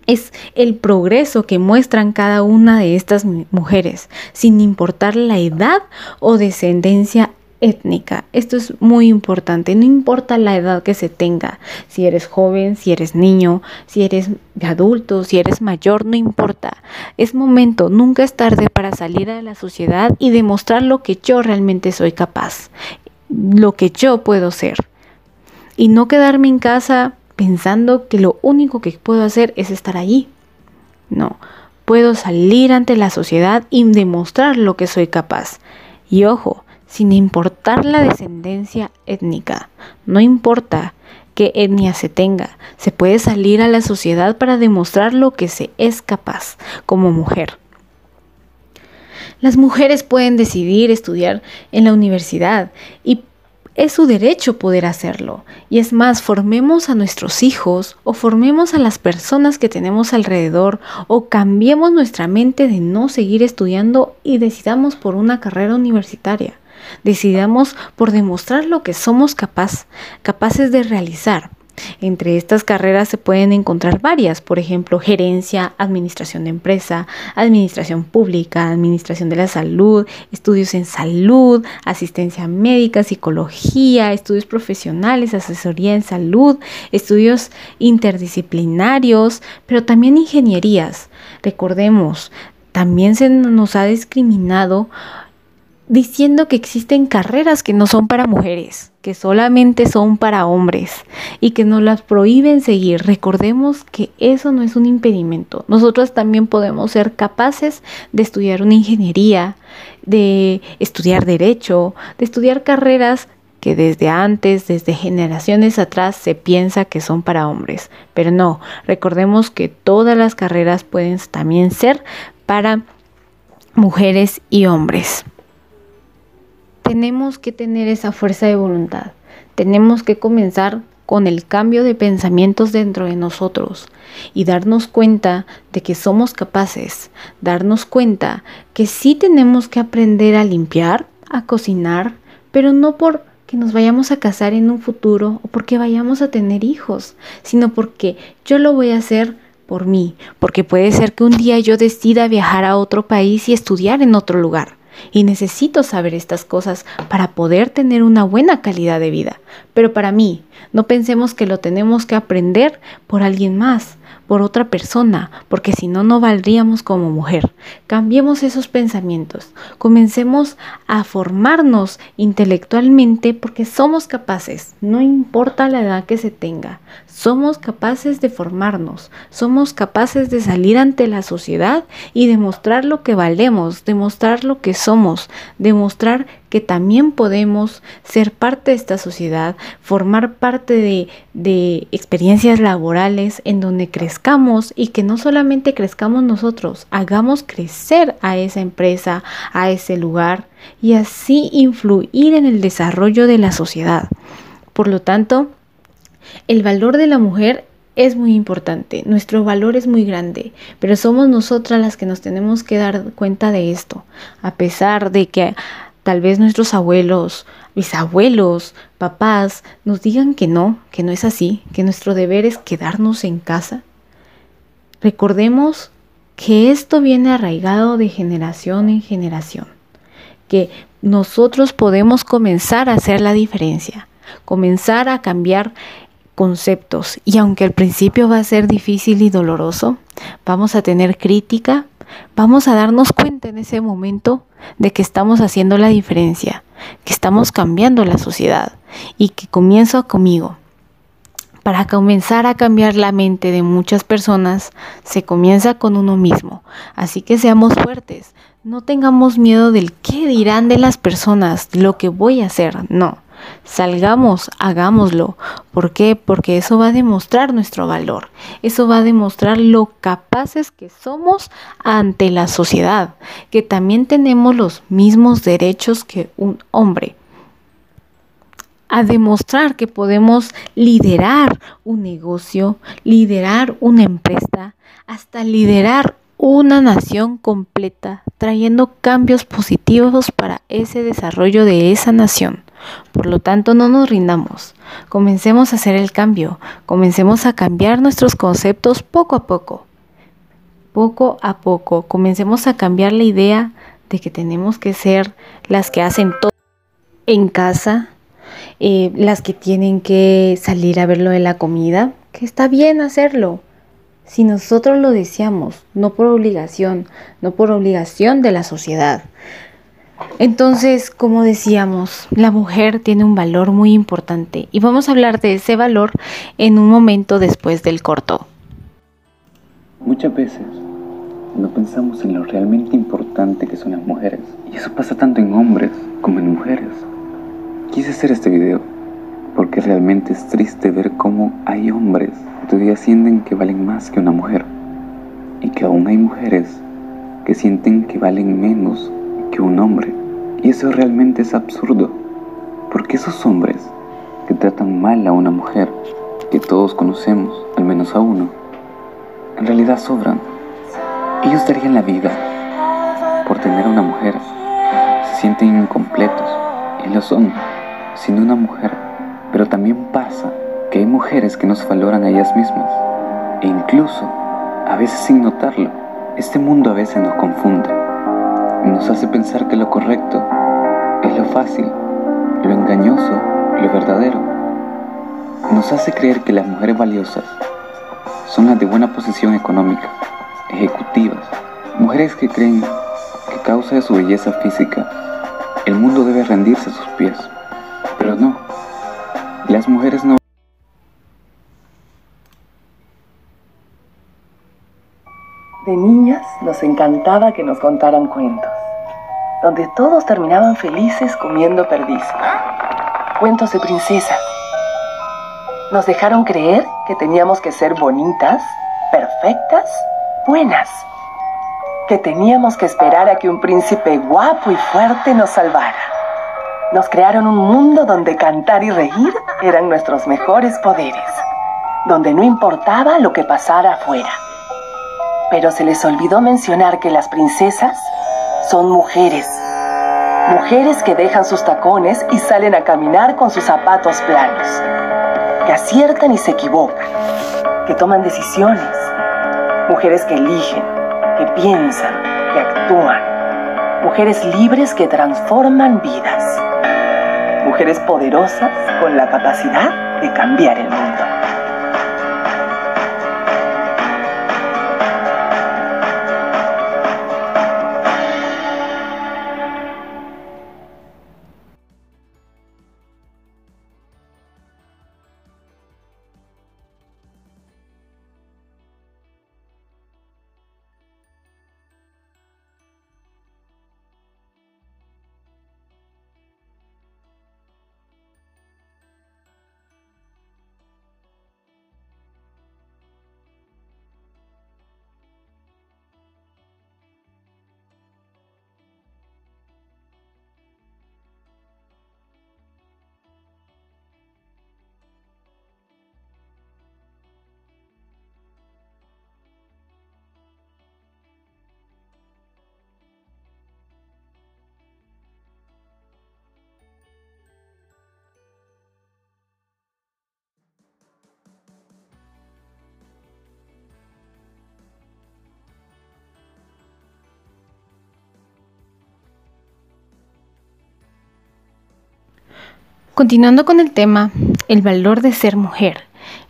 es el progreso que muestran cada una de estas mujeres, sin importar la edad o descendencia étnica. Esto es muy importante, no importa la edad que se tenga, si eres joven, si eres niño, si eres adulto, si eres mayor, no importa. Es momento, nunca es tarde para salir a la sociedad y demostrar lo que yo realmente soy capaz, lo que yo puedo ser. Y no quedarme en casa pensando que lo único que puedo hacer es estar allí. No, puedo salir ante la sociedad y demostrar lo que soy capaz. Y ojo, sin importar la descendencia étnica, no importa qué etnia se tenga, se puede salir a la sociedad para demostrar lo que se es capaz como mujer. Las mujeres pueden decidir estudiar en la universidad y es su derecho poder hacerlo. Y es más, formemos a nuestros hijos o formemos a las personas que tenemos alrededor o cambiemos nuestra mente de no seguir estudiando y decidamos por una carrera universitaria. Decidamos por demostrar lo que somos capaces de realizar. Entre estas carreras se pueden encontrar varias, por ejemplo, gerencia, administración de empresa, administración pública, administración de la salud, estudios en salud, asistencia médica, psicología, estudios profesionales, asesoría en salud, estudios interdisciplinarios, pero también ingenierías. Recordemos, también se nos ha discriminado diciendo que existen carreras que no son para mujeres que solamente son para hombres y que nos las prohíben seguir. Recordemos que eso no es un impedimento. Nosotros también podemos ser capaces de estudiar una ingeniería, de estudiar derecho, de estudiar carreras que desde antes, desde generaciones atrás, se piensa que son para hombres. Pero no, recordemos que todas las carreras pueden también ser para mujeres y hombres. Tenemos que tener esa fuerza de voluntad. Tenemos que comenzar con el cambio de pensamientos dentro de nosotros y darnos cuenta de que somos capaces, darnos cuenta que sí tenemos que aprender a limpiar, a cocinar, pero no por que nos vayamos a casar en un futuro o porque vayamos a tener hijos, sino porque yo lo voy a hacer por mí, porque puede ser que un día yo decida viajar a otro país y estudiar en otro lugar. Y necesito saber estas cosas para poder tener una buena calidad de vida. Pero para mí, no pensemos que lo tenemos que aprender por alguien más, por otra persona, porque si no, no valdríamos como mujer. Cambiemos esos pensamientos, comencemos a formarnos intelectualmente porque somos capaces, no importa la edad que se tenga, somos capaces de formarnos, somos capaces de salir ante la sociedad y demostrar lo que valemos, demostrar lo que somos, demostrar que también podemos ser parte de esta sociedad, formar parte de, experiencias laborales en donde crezcamos y que no solamente crezcamos nosotros, hagamos crecer a esa empresa, a ese lugar y así influir en el desarrollo de la sociedad. Por lo tanto, el valor de la mujer es muy importante, nuestro valor es muy grande, pero somos nosotras las que nos tenemos que dar cuenta de esto, a pesar de que Tal vez nuestros abuelos, bisabuelos, papás nos digan que no, que no es así, que nuestro deber es quedarnos en casa. Recordemos que esto viene arraigado de generación en generación, que nosotros podemos comenzar a hacer la diferencia, comenzar a cambiar conceptos y aunque al principio va a ser difícil y doloroso, vamos a tener crítica, vamos a darnos cuenta en ese momento de que estamos haciendo la diferencia, que estamos cambiando la sociedad y que comienzo conmigo. Para comenzar a cambiar la mente de muchas personas, se comienza con uno mismo. Así que seamos fuertes, no tengamos miedo del qué dirán de las personas, lo que voy a hacer, no. Salgamos, hagámoslo. ¿Por qué? Porque eso va a demostrar nuestro valor. Eso va a demostrar lo capaces que somos ante la sociedad, que también tenemos los mismos derechos que un hombre. A demostrar que podemos liderar un negocio, liderar una empresa, hasta liderar una nación completa, trayendo cambios positivos para ese desarrollo de esa nación. Por lo tanto, no nos rindamos. Comencemos a hacer el cambio. Comencemos a cambiar nuestros conceptos poco a poco. Poco a poco. Comencemos a cambiar la idea de que tenemos que ser las que hacen todo en casa, eh, las que tienen que salir a ver lo de la comida, que está bien hacerlo. Si nosotros lo deseamos, no por obligación, no por obligación de la sociedad. Entonces, como decíamos, la mujer tiene un valor muy importante y vamos a hablar de ese valor en un momento después del corto. Muchas veces no pensamos en lo realmente importante que son las mujeres y eso pasa tanto en hombres como en mujeres. Quise hacer este video realmente es triste ver cómo hay hombres que todavía sienten que valen más que una mujer y que aún hay mujeres que sienten que valen menos un hombre. Y eso realmente es absurdo, porque esos hombres que tratan mal a una mujer, que todos conocemos, al menos a uno, en realidad sobran. Ellos darían la vida por tener una mujer. Se sienten incompletos, y lo son, siendo una mujer. Pero también pasa que hay mujeres que nos valoran a ellas mismas. E incluso, a veces sin notarlo, este mundo a veces nos confunde nos hace pensar que lo correcto es lo fácil, lo engañoso, lo verdadero. Nos hace creer que las mujeres valiosas son las de buena posición económica, ejecutivas, mujeres que creen que a causa de su belleza física, el mundo debe rendirse a sus pies. Las mujeres no... De niñas nos encantaba que nos contaran cuentos, donde todos terminaban felices comiendo perdices. Cuentos de princesas. Nos dejaron creer que teníamos que ser bonitas, perfectas, buenas. Que teníamos que esperar a que un príncipe guapo y fuerte nos salvara. Nos crearon un mundo donde cantar y reír eran nuestros mejores poderes, donde no importaba lo que pasara afuera pero se les olvidó mencionar que las princesas son mujeres. Mujeres que dejan sus tacones y salen a caminar con sus zapatos planos. Que aciertan y se equivocan. Que toman decisiones. Mujeres que eligen, que piensan, que actúan. Mujeres libres que transforman vidas. Mujeres poderosas con la capacidad de cambiar el mundo. Continuando con el tema, el valor de ser mujer.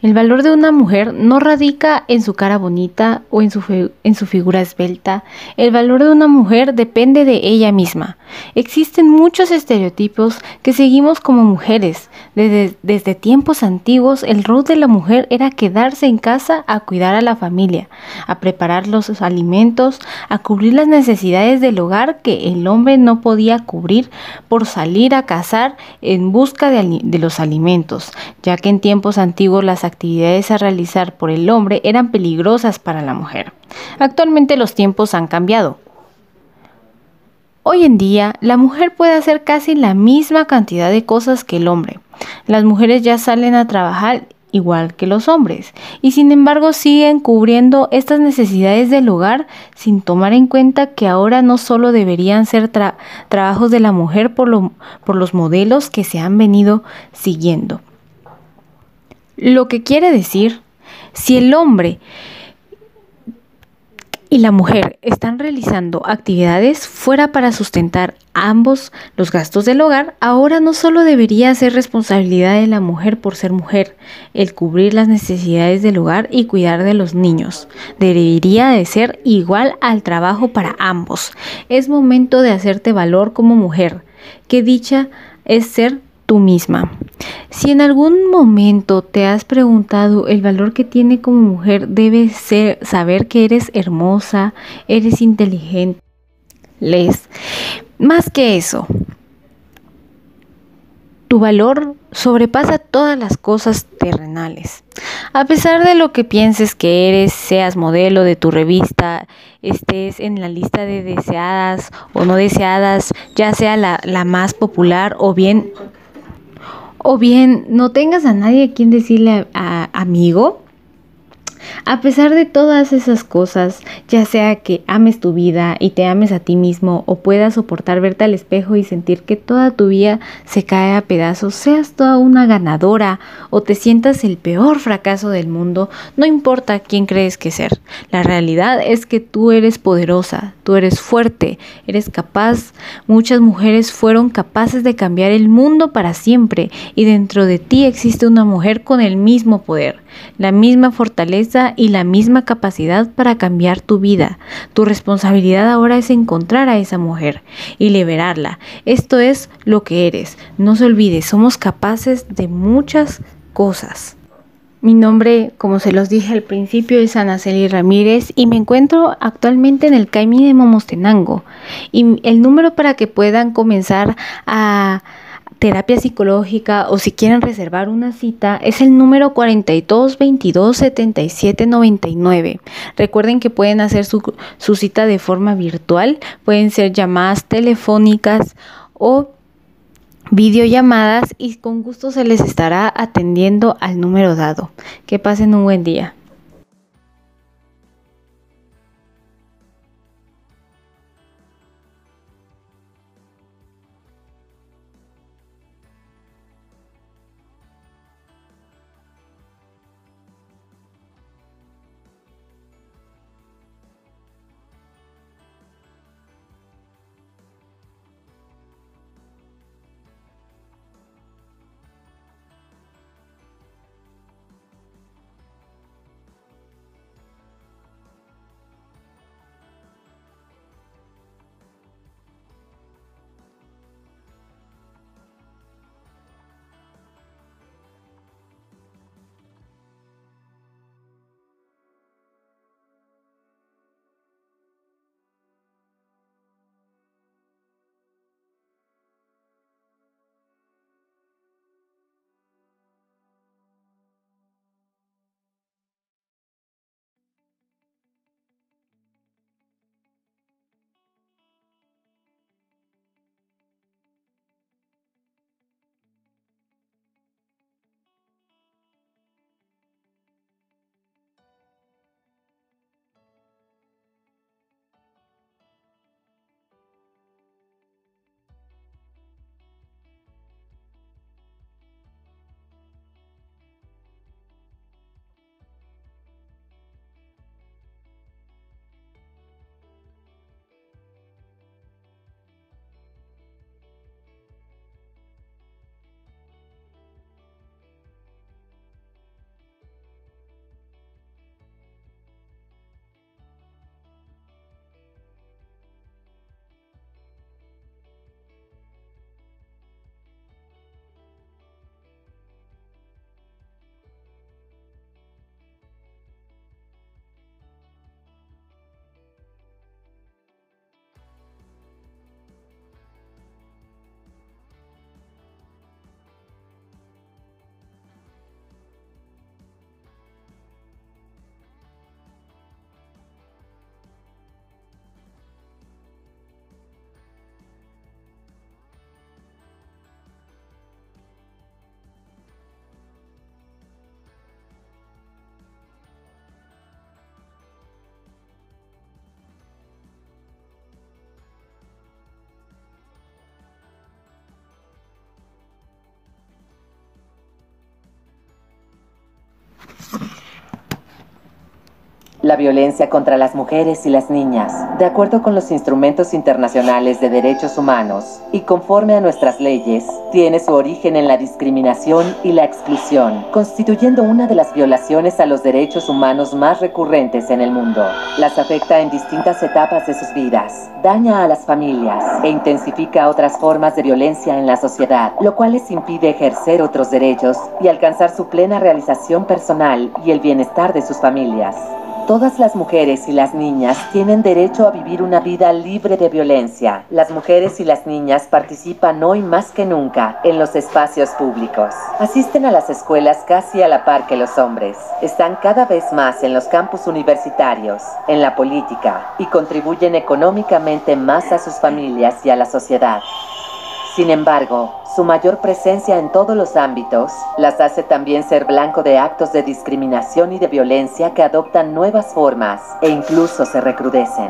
El valor de una mujer no radica en su cara bonita o en su, en su, figura esbelta. El valor de una mujer depende de ella misma. Existen muchos estereotipos que seguimos como mujeres. Desde, desde tiempos antiguos, el rol de la mujer era quedarse en casa a cuidar a la familia, a preparar los alimentos, a cubrir las necesidades del hogar que el hombre no podía cubrir por salir a cazar en busca de, los alimentos, ya que en tiempos antiguos las actividades a realizar por el hombre eran peligrosas para la mujer. Actualmente los tiempos han cambiado. Hoy en día, la mujer puede hacer casi la misma cantidad de cosas que el hombre. Las mujeres ya salen a trabajar igual que los hombres, y sin embargo siguen cubriendo estas necesidades del hogar sin tomar en cuenta que ahora no solo deberían ser trabajos de la mujer por, por los modelos que se han venido siguiendo. Lo que quiere decir, si el hombre y la mujer están realizando actividades fuera para sustentar ambos los gastos del hogar, ahora no solo debería ser responsabilidad de la mujer por ser mujer, el cubrir las necesidades del hogar y cuidar de los niños. Debería de ser igual al trabajo para ambos. Es momento de hacerte valor como mujer. Qué dicha es ser tú misma. Si en algún momento te has preguntado el valor que tiene como mujer, debes ser, saber que eres hermosa, eres inteligente. Les, más que eso, tu valor sobrepasa todas las cosas terrenales. A pesar de lo que pienses que eres, seas modelo de tu revista, estés en la lista de deseadas o no deseadas, ya sea la, la más popular o bien o bien no tengas a nadie a quien decirle a, amigo, a pesar de todas esas cosas, ya sea que ames tu vida y te ames a ti mismo o puedas soportar verte al espejo y sentir que toda tu vida se cae a pedazos, seas toda una ganadora o te sientas el peor fracaso del mundo, no importa quién crees que ser. La realidad es que tú eres poderosa, tú eres fuerte, eres capaz. Muchas mujeres fueron capaces de cambiar el mundo para siempre y dentro de ti existe una mujer con el mismo poder. La misma fortaleza y la misma capacidad para cambiar tu vida. Tu responsabilidad ahora es encontrar a esa mujer y liberarla. Esto es lo que eres. No se olvide, somos capaces de muchas cosas. Mi nombre, como se los dije al principio, es Anaceli Ramírez y me encuentro actualmente en el Caimí de Momostenango. Y el número para que puedan comenzar a terapia psicológica o si quieren reservar una cita es el número 42 22 77 99. Recuerden que pueden hacer su, su cita de forma virtual, pueden ser llamadas telefónicas o videollamadas y con gusto se les estará atendiendo al número dado. Que pasen un buen día. La violencia contra las mujeres y las niñas, de acuerdo con los instrumentos internacionales de derechos humanos y conforme a nuestras leyes, tiene su origen en la discriminación y la exclusión, constituyendo una de las violaciones a los derechos humanos más recurrentes en el mundo. Las afecta en distintas etapas de sus vidas, daña a las familias e intensifica otras formas de violencia en la sociedad, lo cual les impide ejercer otros derechos y alcanzar su plena realización personal y el bienestar de sus familias. Todas las mujeres y las niñas tienen derecho a vivir una vida libre de violencia. Las mujeres y las niñas participan hoy más que nunca en los espacios públicos. Asisten a las escuelas casi a la par que los hombres. Están cada vez más en los campus universitarios, en la política y contribuyen económicamente más a sus familias y a la sociedad. Sin embargo, su mayor presencia en todos los ámbitos las hace también ser blanco de actos de discriminación y de violencia que adoptan nuevas formas e incluso se recrudecen.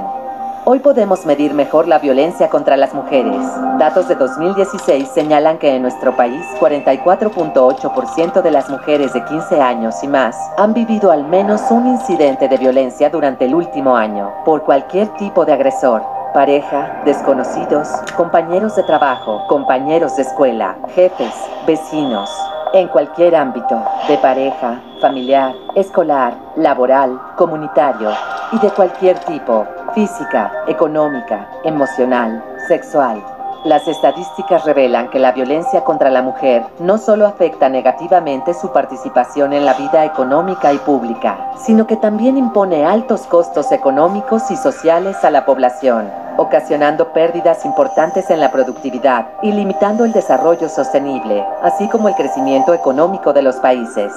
Hoy podemos medir mejor la violencia contra las mujeres. Datos de 2016 señalan que en nuestro país 44.8% de las mujeres de 15 años y más han vivido al menos un incidente de violencia durante el último año por cualquier tipo de agresor, pareja, desconocidos, compañeros de trabajo, compañeros de escuela, jefes, vecinos, en cualquier ámbito, de pareja, familiar, escolar, laboral, comunitario y de cualquier tipo, física, económica, emocional, sexual. Las estadísticas revelan que la violencia contra la mujer no solo afecta negativamente su participación en la vida económica y pública, sino que también impone altos costos económicos y sociales a la población, ocasionando pérdidas importantes en la productividad y limitando el desarrollo sostenible, así como el crecimiento económico de los países.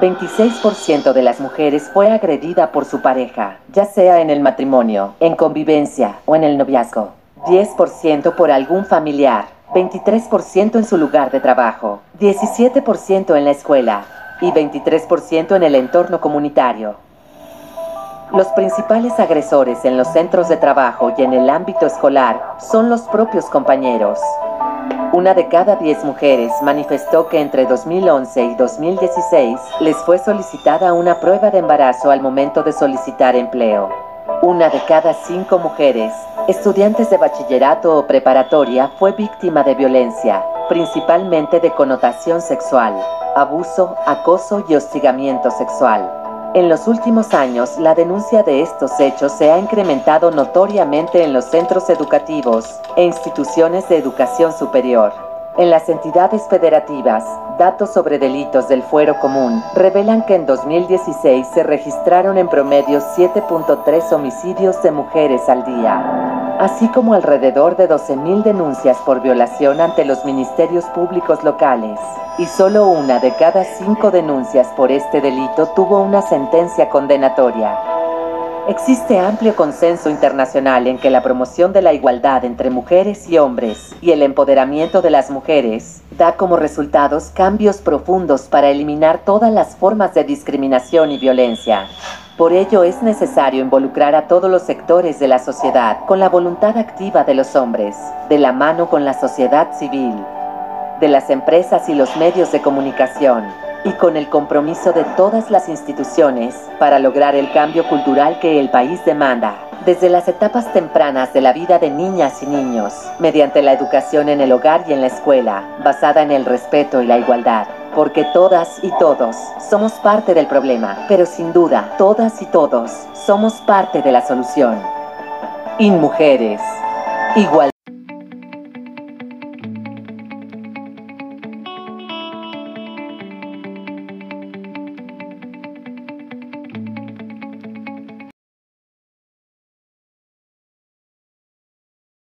26% de las mujeres fue agredida por su pareja, ya sea en el matrimonio, en convivencia o en el noviazgo. 10% por algún familiar, 23% en su lugar de trabajo, 17% en la escuela y 23% en el entorno comunitario. Los principales agresores en los centros de trabajo y en el ámbito escolar son los propios compañeros. Una de cada 10 mujeres manifestó que entre 2011 y 2016 les fue solicitada una prueba de embarazo al momento de solicitar empleo. Una de cada cinco mujeres, estudiantes de bachillerato o preparatoria, fue víctima de violencia, principalmente de connotación sexual, abuso, acoso y hostigamiento sexual. En los últimos años, la denuncia de estos hechos se ha incrementado notoriamente en los centros educativos e instituciones de educación superior. En las entidades federativas, datos sobre delitos del fuero común revelan que en 2016 se registraron en promedio 7.3 homicidios de mujeres al día, así como alrededor de 12.000 denuncias por violación ante los ministerios públicos locales. Y solo una de cada cinco denuncias por este delito tuvo una sentencia condenatoria. Existe amplio consenso internacional en que la promoción de la igualdad entre mujeres y hombres y el empoderamiento de las mujeres da como resultados cambios profundos para eliminar todas las formas de discriminación y violencia. Por ello es necesario involucrar a todos los sectores de la sociedad con la voluntad activa de los hombres, de la mano con la sociedad civil, de las empresas y los medios de comunicación, y con el compromiso de todas las instituciones para lograr el cambio cultural que el país demanda, desde las etapas tempranas de la vida de niñas y niños, mediante la educación en el hogar y en la escuela, basada en el respeto y la igualdad. Porque todas y todos somos parte del problema, pero sin duda, todas y todos somos parte de la solución. mujeres, igual